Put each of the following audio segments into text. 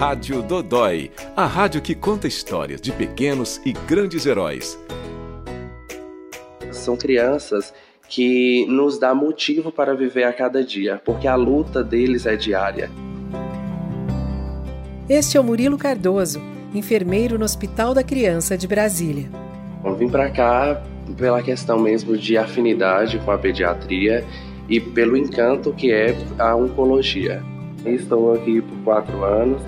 Rádio Dodói, a rádio que conta histórias de pequenos e grandes heróis. São crianças que nos dá motivo para viver a cada dia, porque a luta deles é diária. Este é o Murilo Cardoso, enfermeiro no Hospital da Criança de Brasília. Eu vim para cá pela questão mesmo de afinidade com a pediatria e pelo encanto que é a oncologia. Estou aqui por quatro anos,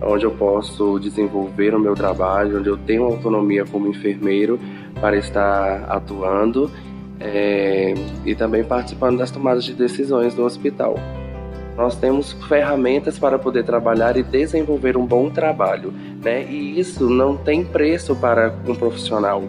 onde eu posso desenvolver o meu trabalho, onde eu tenho autonomia como enfermeiro para estar atuando é, e também participando das tomadas de decisões do hospital. Nós temos ferramentas para poder trabalhar e desenvolver um bom trabalho, né? E isso não tem preço para um profissional.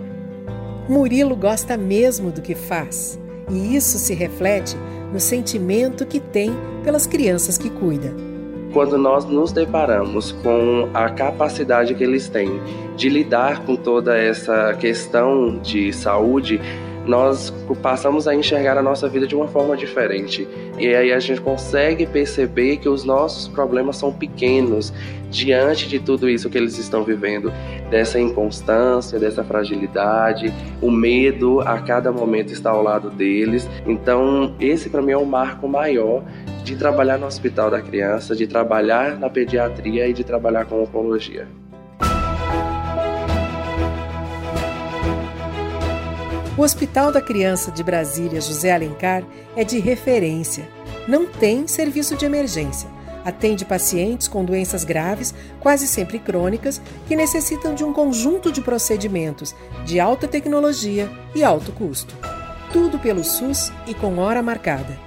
Murilo gosta mesmo do que faz, e isso se reflete no sentimento que tem pelas crianças que cuida. Quando nós nos deparamos com a capacidade que eles têm de lidar com toda essa questão de saúde, nós passamos a enxergar a nossa vida de uma forma diferente. E aí a gente consegue perceber que os nossos problemas são pequenos diante de tudo isso que eles estão vivendo, dessa inconstância, dessa fragilidade, o medo a cada momento está ao lado deles. Então, esse para mim é o marco maior de trabalhar no Hospital da Criança, de trabalhar na pediatria e de trabalhar com oncologia. O Hospital da Criança de Brasília José Alencar é de referência. Não tem serviço de emergência. Atende pacientes com doenças graves, quase sempre crônicas, que necessitam de um conjunto de procedimentos de alta tecnologia e alto custo. Tudo pelo SUS e com hora marcada.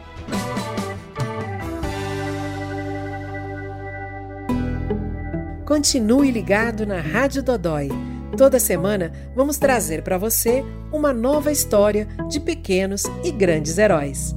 Continue ligado na Rádio Dodói Toda semana vamos trazer para você uma nova história de pequenos e grandes heróis.